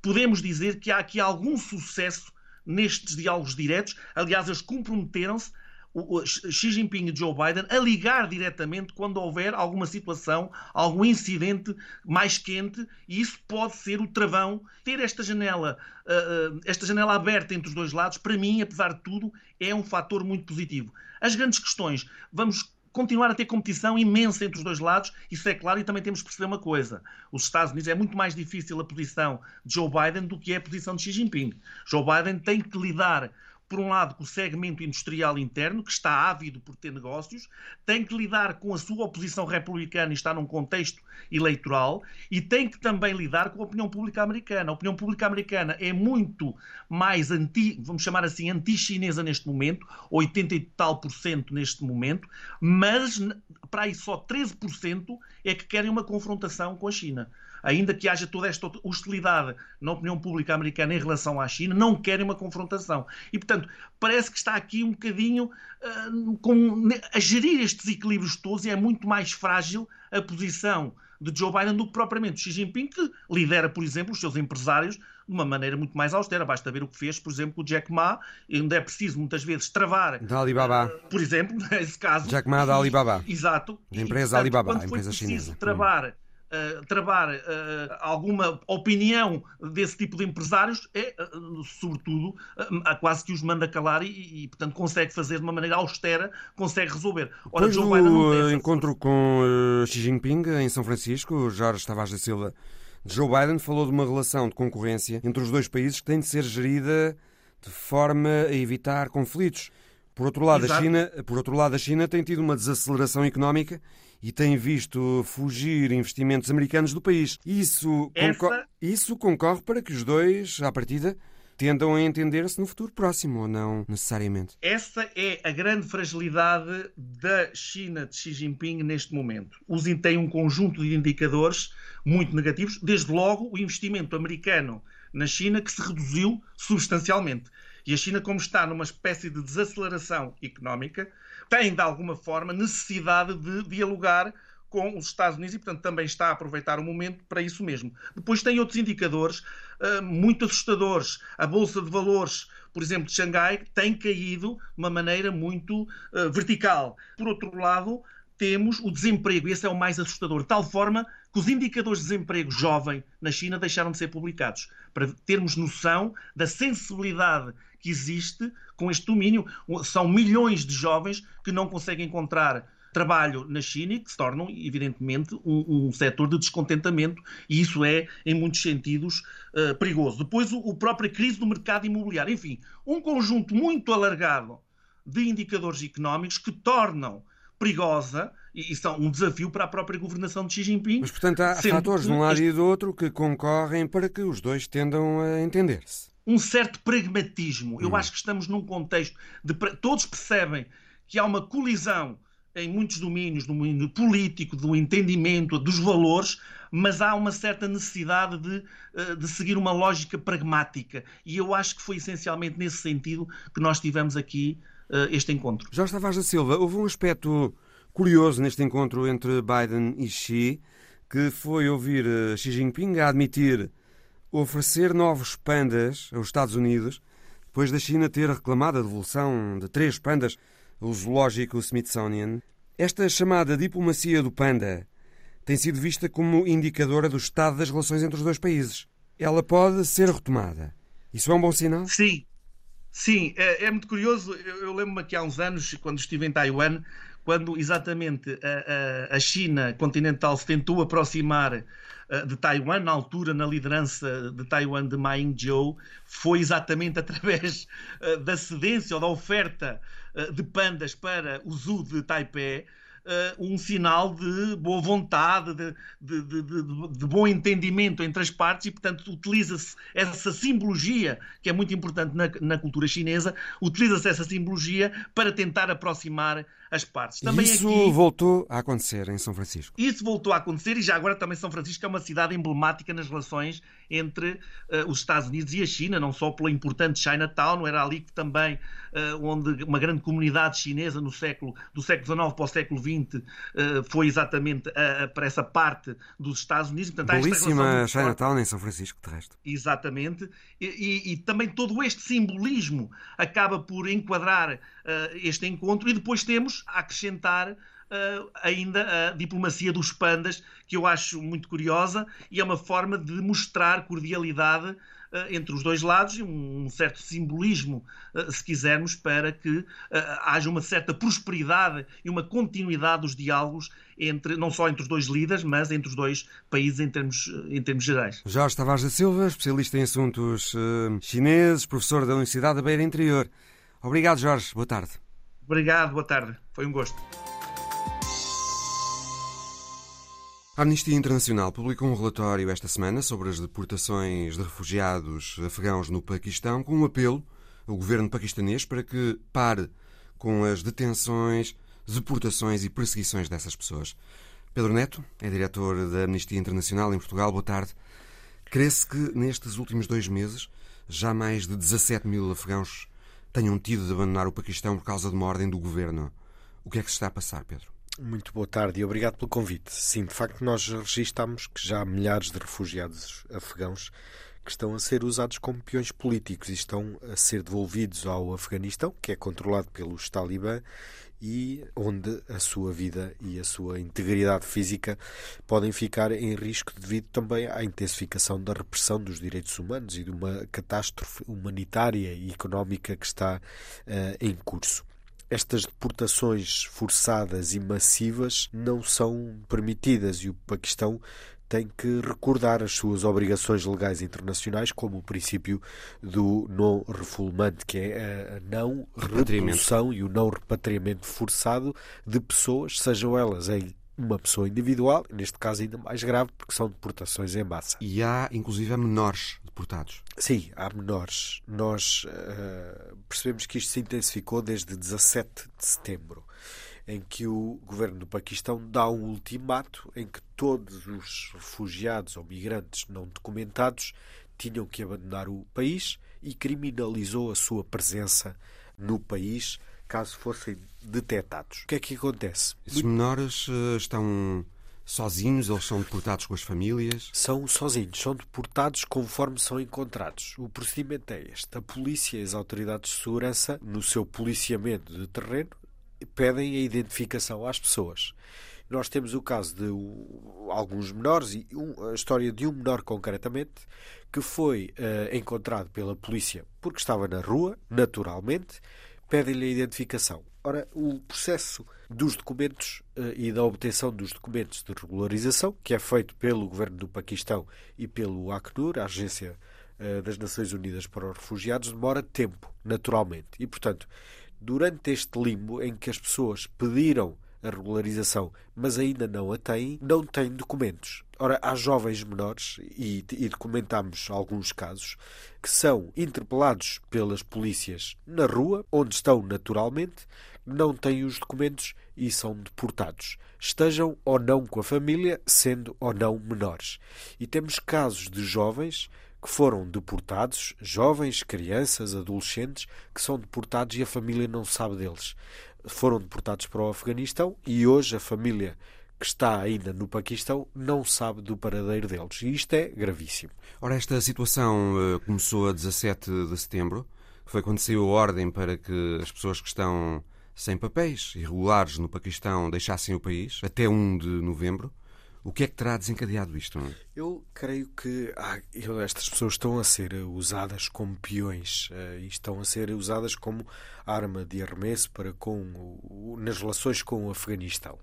podemos dizer que há aqui algum sucesso nestes diálogos diretos. Aliás, eles comprometeram-se o Xi Jinping e Joe Biden a ligar diretamente quando houver alguma situação, algum incidente mais quente, e isso pode ser o travão. Ter esta janela, uh, esta janela aberta entre os dois lados, para mim, apesar de tudo, é um fator muito positivo. As grandes questões, vamos continuar a ter competição imensa entre os dois lados, isso é claro, e também temos que perceber uma coisa: os Estados Unidos é muito mais difícil a posição de Joe Biden do que é a posição de Xi Jinping. Joe Biden tem que lidar por um lado, com o segmento industrial interno, que está ávido por ter negócios, tem que lidar com a sua oposição republicana e está num contexto eleitoral, e tem que também lidar com a opinião pública americana. A opinião pública americana é muito mais anti, vamos chamar assim, anti-chinesa neste momento, 80 e tal por cento neste momento, mas para aí só 13% é que querem uma confrontação com a China ainda que haja toda esta hostilidade na opinião pública americana em relação à China, não querem uma confrontação. E, portanto, parece que está aqui um bocadinho uh, com, a gerir estes equilíbrios todos e é muito mais frágil a posição de Joe Biden do que propriamente Xi Jinping, que lidera, por exemplo, os seus empresários de uma maneira muito mais austera. Basta ver o que fez, por exemplo, com o Jack Ma, onde é preciso muitas vezes travar. Da Alibaba. Uh, por exemplo, [LAUGHS] nesse caso. Jack Ma da Alibaba. Exato. Da empresa e, portanto, Alibaba, a empresa chinesa. travar uh, travar uh, alguma opinião desse tipo de empresários é, uh, sobretudo, uh, quase que os manda calar e, e, portanto, consegue fazer de uma maneira austera, consegue resolver. Ora, Depois Joe do Biden não tem encontro com Xi Jinping em São Francisco, Jorge Tavares da Silva, Joe Biden falou de uma relação de concorrência entre os dois países que tem de ser gerida de forma a evitar conflitos. Por outro lado, a China, por outro lado, a China tem tido uma desaceleração económica e tem visto fugir investimentos americanos do país. Isso, Essa... concor isso concorre para que os dois, à partida, tendam a entender-se no futuro próximo, ou não necessariamente? Essa é a grande fragilidade da China de Xi Jinping neste momento. Os tem um conjunto de indicadores muito negativos, desde logo o investimento americano na China, que se reduziu substancialmente. E a China, como está numa espécie de desaceleração económica, tem, de alguma forma, necessidade de dialogar com os Estados Unidos e, portanto, também está a aproveitar o momento para isso mesmo. Depois tem outros indicadores uh, muito assustadores. A Bolsa de Valores, por exemplo, de Xangai, tem caído de uma maneira muito uh, vertical. Por outro lado, temos o desemprego, e esse é o mais assustador, de tal forma que os indicadores de desemprego jovem na China deixaram de ser publicados, para termos noção da sensibilidade que existe com este domínio. São milhões de jovens que não conseguem encontrar trabalho na China e que se tornam, evidentemente, um, um setor de descontentamento e isso é, em muitos sentidos, uh, perigoso. Depois, o, o própria crise do mercado imobiliário. Enfim, um conjunto muito alargado de indicadores económicos que tornam perigosa e, e são um desafio para a própria governação de Xi Jinping. Mas, portanto, há fatores de um lado e do outro que concorrem para que os dois tendam a entender-se. Um certo pragmatismo. Eu hum. acho que estamos num contexto de. Todos percebem que há uma colisão em muitos domínios, no domínio político, do entendimento, dos valores, mas há uma certa necessidade de, eh, de seguir uma lógica pragmática. E eu acho que foi essencialmente nesse sentido que nós tivemos aqui uh, este encontro. Jorge Tavares da Silva, houve um aspecto curioso neste encontro entre Biden e Xi, que foi ouvir eh, Xi Jinping a admitir oferecer novos pandas aos Estados Unidos, depois da China ter reclamado a devolução de três pandas ao zoológico Smithsonian. Esta chamada diplomacia do panda tem sido vista como indicadora do estado das relações entre os dois países. Ela pode ser retomada. Isso é um bom sinal? Sim, Sim, é, é muito curioso. Eu, eu lembro-me que há uns anos, quando estive em Taiwan, quando exatamente a, a, a China continental se tentou aproximar de Taiwan, na altura, na liderança de Taiwan de Ma Ying-jeou, foi exatamente [LAUGHS] através uh, da cedência ou da oferta uh, de pandas para o zoo de Taipei um sinal de boa vontade, de, de, de, de, bom entendimento entre as partes e, portanto, utiliza-se essa simbologia, que é muito importante na, na cultura chinesa, utiliza-se essa simbologia para tentar aproximar as partes. Também isso aqui, voltou a acontecer em São Francisco. Isso voltou a acontecer e já agora também São Francisco é uma cidade emblemática nas relações entre uh, os Estados Unidos e a China, não só pela importante Chinatown, era ali que também uh, onde uma grande comunidade chinesa no século do século XIX para o século XX uh, foi exatamente para essa parte dos Estados Unidos. Portanto, Belíssima Chinatown em São Francisco, de resto. Exatamente. E, e, e, também todo este simbolismo acaba por enquadrar este encontro e depois temos a acrescentar Uh, ainda a diplomacia dos pandas, que eu acho muito curiosa e é uma forma de mostrar cordialidade uh, entre os dois lados e um, um certo simbolismo, uh, se quisermos, para que haja uma certa prosperidade e uma continuidade dos diálogos entre não só entre os dois líderes, mas entre os dois países em termos, em termos gerais. Jorge Tavares da Silva, especialista em assuntos chineses, professor da Universidade da Beira Interior. Obrigado, Jorge. Boa tarde. Obrigado, boa tarde. Foi um gosto. A Amnistia Internacional publicou um relatório esta semana sobre as deportações de refugiados afegãos no Paquistão, com um apelo ao governo paquistanês para que pare com as detenções, deportações e perseguições dessas pessoas. Pedro Neto é diretor da Amnistia Internacional em Portugal. Boa tarde. Crê-se que nestes últimos dois meses já mais de 17 mil afegãos tenham tido de abandonar o Paquistão por causa de uma ordem do governo. O que é que se está a passar, Pedro? Muito boa tarde e obrigado pelo convite. Sim, de facto, nós registamos que já há milhares de refugiados afegãos que estão a ser usados como peões políticos e estão a ser devolvidos ao Afeganistão, que é controlado pelos Talibã e onde a sua vida e a sua integridade física podem ficar em risco devido também à intensificação da repressão dos direitos humanos e de uma catástrofe humanitária e económica que está uh, em curso. Estas deportações forçadas e massivas não são permitidas e o Paquistão tem que recordar as suas obrigações legais internacionais, como o princípio do non-refoulement, que é a não redução e o não repatriamento forçado de pessoas, sejam elas em uma pessoa individual, neste caso ainda mais grave, porque são deportações em massa. E há, inclusive, menores deportados. Sim, há menores. Nós uh, percebemos que isto se intensificou desde 17 de setembro em que o governo do Paquistão dá um ultimato em que todos os refugiados ou migrantes não documentados tinham que abandonar o país e criminalizou a sua presença no país caso fossem detectados. O que é que acontece? Esses menores uh, estão sozinhos, eles são deportados com as famílias? São sozinhos, são deportados conforme são encontrados. O procedimento é este. A polícia e as autoridades de segurança, no seu policiamento de terreno, pedem a identificação às pessoas. Nós temos o caso de alguns menores e um, a história de um menor concretamente que foi uh, encontrado pela polícia porque estava na rua, naturalmente, pedem-lhe a identificação. Ora, o processo dos documentos uh, e da obtenção dos documentos de regularização, que é feito pelo governo do Paquistão e pelo Acnur, a Agência uh, das Nações Unidas para os Refugiados, demora tempo, naturalmente. E, portanto, durante este limbo em que as pessoas pediram a regularização, mas ainda não a têm, não têm documentos. Ora, há jovens menores, e, e documentamos alguns casos, que são interpelados pelas polícias na rua, onde estão naturalmente, não têm os documentos e são deportados, estejam ou não com a família, sendo ou não menores. E temos casos de jovens que foram deportados, jovens, crianças, adolescentes, que são deportados e a família não sabe deles. Foram deportados para o Afeganistão e hoje a família que está ainda no Paquistão não sabe do paradeiro deles. E isto é gravíssimo. Ora, esta situação uh, começou a 17 de setembro. Foi quando saiu a ordem para que as pessoas que estão sem papéis irregulares no Paquistão deixassem o país até 1 de novembro. O que é que terá desencadeado isto? Eu creio que ah, estas pessoas estão a ser usadas como peões uh, e estão a ser usadas como arma de arremesso para com o, nas relações com o Afeganistão.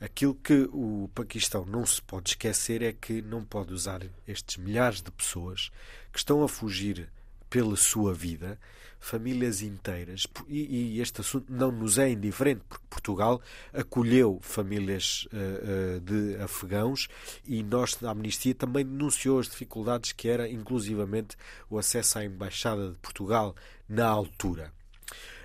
Aquilo que o Paquistão não se pode esquecer é que não pode usar estes milhares de pessoas que estão a fugir pela sua vida famílias inteiras. E, e, este assunto não nos é indiferente, porque Portugal acolheu famílias uh, uh, de afegãos e nós, da Amnistia, também denunciou as dificuldades que era, inclusivamente, o acesso à Embaixada de Portugal na altura.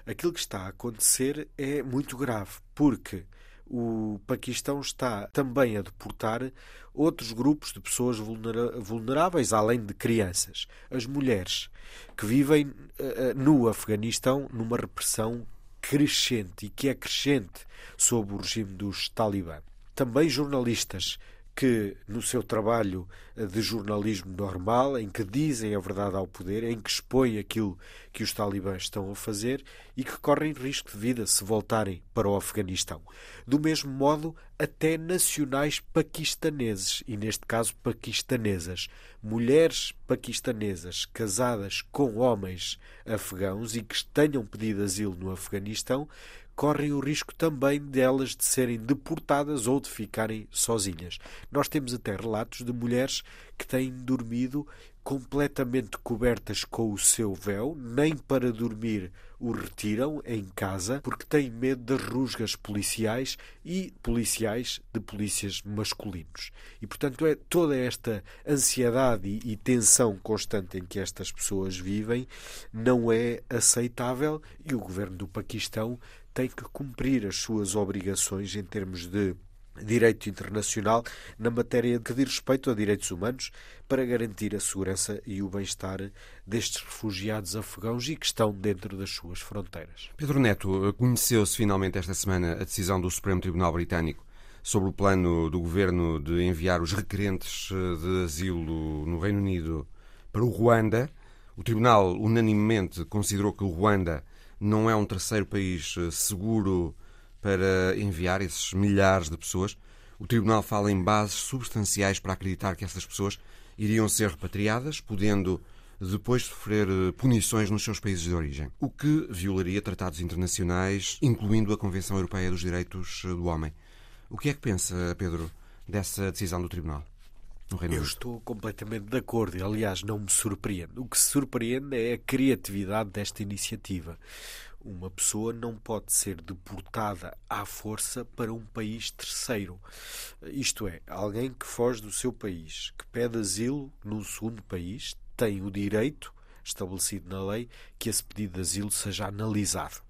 Aquilo que está a acontecer é muito grave, porque o Paquistão está também a deportar outros grupos de pessoas vulneráveis, além de crianças, as mulheres, que vivem uh, no Afeganistão numa repressão crescente e que é crescente sob o regime dos Talibã. Também jornalistas que, no seu trabalho eh, de jornalismo normal, em que dizem a verdade ao poder, em que expõem aquilo que os talibãs estão a fazer e que correm risco de vida se voltarem para o Afeganistão. Do mesmo modo, até nacionais paquistaneses, e neste caso paquistanesas, mulheres paquistanesas casadas com homens afegãos e que tenham pedido asilo no Afeganistão, correm o risco também delas de serem deportadas ou de ficarem sozinhas. Nós temos até relatos de mulheres que têm dormido completamente cobertas com o seu véu, nem para dormir o retiram em casa, porque têm medo das rusgas policiais e policiais de polícias masculinos. E, portanto, é toda esta ansiedade e, e tensão constante em que estas pessoas vivem não é aceitável e o governo do Paquistão tem que cumprir as suas obrigações em termos de direito internacional na matéria que diz respeito a direitos humanos para garantir a segurança e o bem-estar destes refugiados afegãos e que estão dentro das suas fronteiras. Pedro Neto, conheceu-se finalmente esta semana a decisão do Supremo Tribunal Britânico sobre o plano do governo de enviar os requerentes eh, de asilo no Reino Unido para o Ruanda. O tribunal unanimemente considerou que o Ruanda não é um terceiro país eh, seguro para enviar esses milhares de pessoas. O Tribunal fala em bases substanciais para acreditar que essas pessoas iriam ser repatriadas, podendo depois sofrer eh, punições nos seus países de origem, o que violaria tratados internacionais, incluindo a Convenção Europeia dos Direitos eh, do Homem. O que é que pensa, Pedro, dessa decisão do Tribunal? Eu estou completamente de acordo e, aliás, não me surpreende. O que se surpreende é a criatividade desta iniciativa. Uma pessoa não pode ser deportada à força para um país terceiro. Isto é, alguém que foge do seu país, que pede asilo num segundo país, tem o direito, estabelecido na lei, que esse pedido de asilo seja analisado.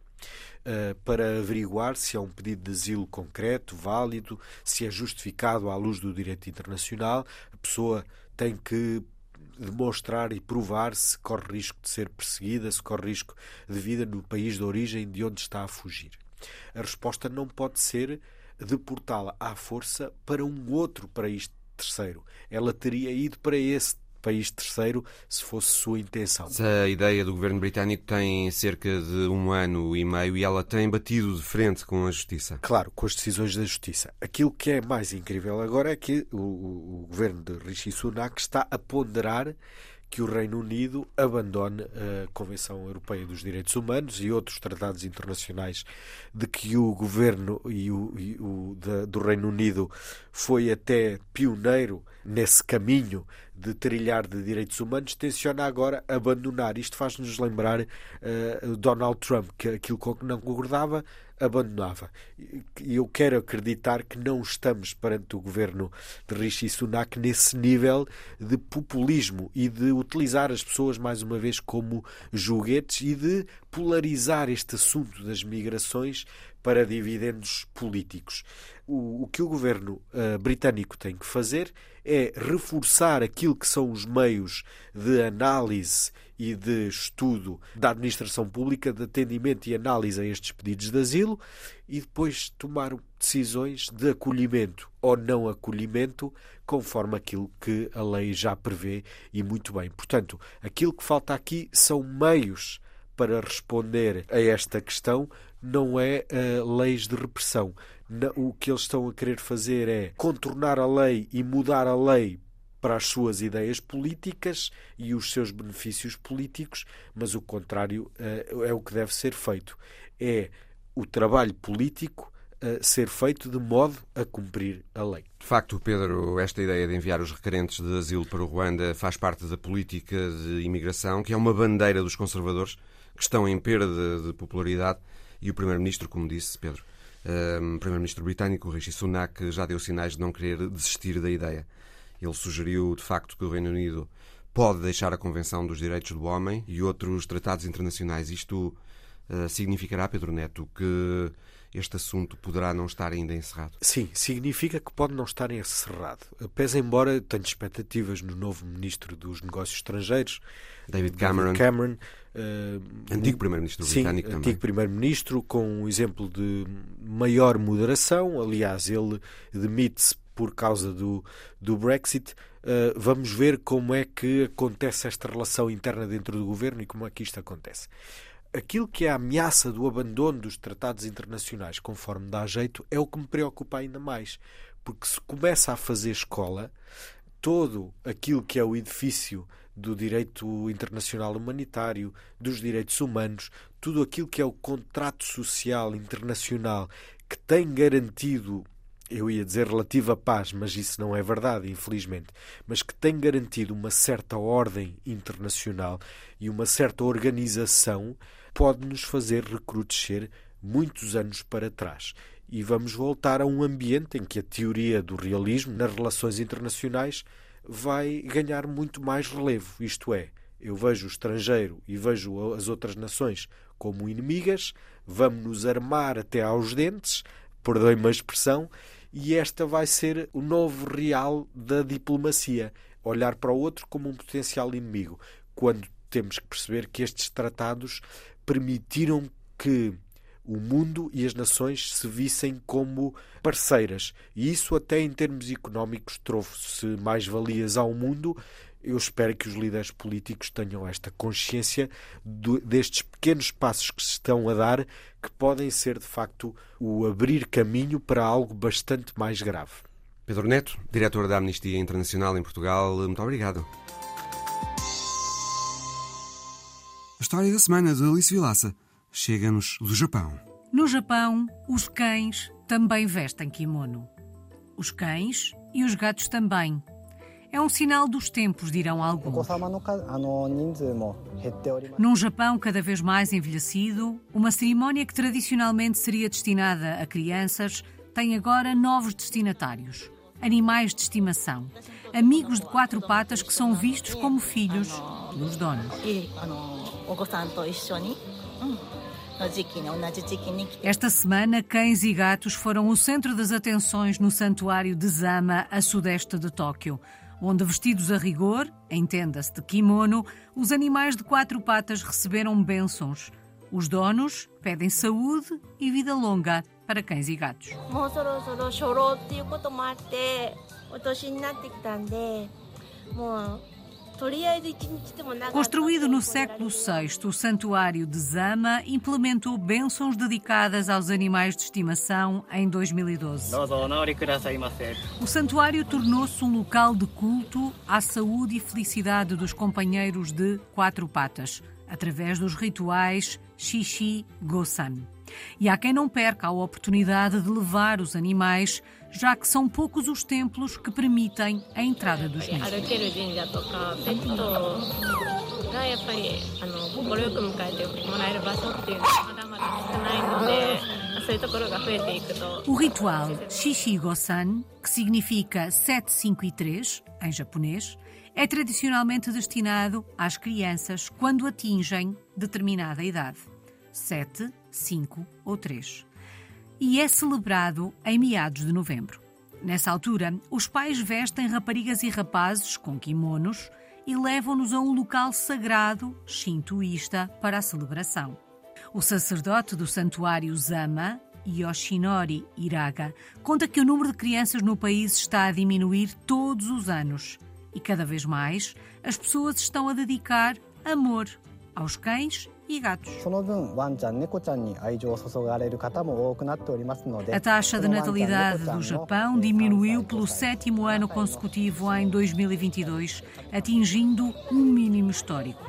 Uh, para averiguar se é um pedido de asilo concreto, válido, se é justificado à luz do direito internacional. A pessoa tem que demonstrar e provar se corre risco de ser perseguida, se corre risco de vida no país de origem de onde está a fugir. A resposta não pode ser deportá-la à força para um outro país terceiro. Ela teria ido para esse país terceiro, se fosse sua intenção. A ideia do governo britânico tem cerca de um ano e meio e ela tem batido de frente com a justiça. Claro, com as decisões da justiça. Aquilo que é mais incrível agora é que o, o, governo de Rishi Sunak está a ponderar que o Reino Unido abandone a Convenção Europeia dos Direitos Humanos e outros tratados internacionais de que o governo e o, e o do Reino Unido foi até pioneiro nesse caminho de trilhar de direitos humanos, tenciona agora abandonar. Isto faz-nos lembrar uh, Donald Trump, que aquilo com que não concordava abandonava. E eu quero acreditar que não estamos perante o governo de Rishi Sunak nesse nível de populismo e de utilizar as pessoas mais uma vez como joguetes e de polarizar este assunto das migrações para dividendos políticos. O, o que o governo uh, britânico tem que fazer é reforçar aquilo que são os meios de análise e de estudo da administração pública, de atendimento e análise a estes pedidos de asilo e depois tomar decisões de acolhimento ou não acolhimento, conforme aquilo que a lei já prevê e muito bem. Portanto, aquilo que falta aqui são meios para responder a esta questão, não é uh, leis de repressão. O que eles estão a querer fazer é contornar a lei e mudar a lei para as suas ideias políticas e os seus benefícios políticos, mas o contrário uh, é o que deve ser feito. É o trabalho político uh, ser feito de modo a cumprir a lei. De facto, Pedro, esta ideia de enviar os requerentes de asilo para o Ruanda faz parte da política de imigração, que é uma bandeira dos conservadores que estão em perda de popularidade e o Primeiro-Ministro, como disse Pedro, o Primeiro-Ministro britânico, Rishi Sunak, já deu sinais de não querer desistir da ideia. Ele sugeriu, de facto, que o Reino Unido pode deixar a Convenção dos Direitos do Homem e outros tratados internacionais. Isto uh, significará, Pedro Neto, que este assunto poderá não estar ainda encerrado? Sim, significa que pode não estar encerrado. Pese embora tenha expectativas no novo Ministro dos Negócios Estrangeiros, David Cameron, David Cameron uh, antigo Primeiro-Ministro britânico também. antigo Primeiro-Ministro, com um exemplo de maior moderação. Aliás, ele demite-se por causa do, do Brexit. Uh, vamos ver como é que acontece esta relação interna dentro do governo e como é que isto acontece. Aquilo que é a ameaça do abandono dos tratados internacionais, conforme dá jeito, é o que me preocupa ainda mais. Porque se começa a fazer escola, todo aquilo que é o edifício do direito internacional humanitário, dos direitos humanos, tudo aquilo que é o contrato social internacional que tem garantido eu ia dizer relativa paz, mas isso não é verdade, infelizmente, mas que tem garantido uma certa ordem internacional e uma certa organização, pode nos fazer recrudescer muitos anos para trás. E vamos voltar a um ambiente em que a teoria do realismo nas relações internacionais vai ganhar muito mais relevo. Isto é, eu vejo o estrangeiro e vejo as outras nações como inimigas, vamos nos armar até aos dentes, perdoe-me a expressão, e esta vai ser o novo real da diplomacia. Olhar para o outro como um potencial inimigo, quando temos que perceber que estes tratados permitiram que o mundo e as nações se vissem como parceiras. E isso, até em termos económicos, trouxe mais valias ao mundo eu espero que os líderes políticos tenham esta consciência destes pequenos passos que se estão a dar, que podem ser de facto o abrir caminho para algo bastante mais grave. Pedro Neto, diretor da Amnistia Internacional em Portugal, muito obrigado. História da semana de Alice Vilaça chega-nos do Japão. No Japão, os cães também vestem kimono. Os cães e os gatos também é um sinal dos tempos, dirão alguns. Num Japão cada vez mais envelhecido, uma cerimónia que tradicionalmente seria destinada a crianças tem agora novos destinatários. Animais de estimação. Amigos de quatro patas que são vistos como filhos dos donos. Esta semana, cães e gatos foram o centro das atenções no santuário de Zama, a sudeste de Tóquio onde, vestidos a rigor, entenda-se de kimono, os animais de quatro patas receberam bênçãos. Os donos pedem saúde e vida longa para cães e gatos. Construído no século VI, o Santuário de Zama implementou bênçãos dedicadas aos animais de estimação em 2012. O santuário tornou-se um local de culto à saúde e felicidade dos companheiros de quatro patas, através dos rituais Shishi Gosan. E há quem não perca a oportunidade de levar os animais já que são poucos os templos que permitem a entrada dos mesmos. O ritual Shishigo-san, que significa 7, 5 e 3 em japonês, é tradicionalmente destinado às crianças quando atingem determinada idade. 7, 5 ou 3 e é celebrado em meados de novembro. Nessa altura, os pais vestem raparigas e rapazes com kimonos e levam-nos a um local sagrado shintoísta para a celebração. O sacerdote do santuário Zama, Yoshinori Iraga, conta que o número de crianças no país está a diminuir todos os anos e cada vez mais as pessoas estão a dedicar amor aos cães e gatos. A taxa de natalidade do Japão diminuiu pelo sétimo ano consecutivo em 2022, atingindo um mínimo histórico,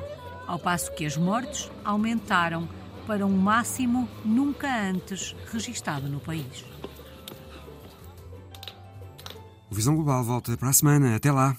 ao passo que as mortes aumentaram para um máximo nunca antes registado no país. O Visão Global volta para a semana. Até lá!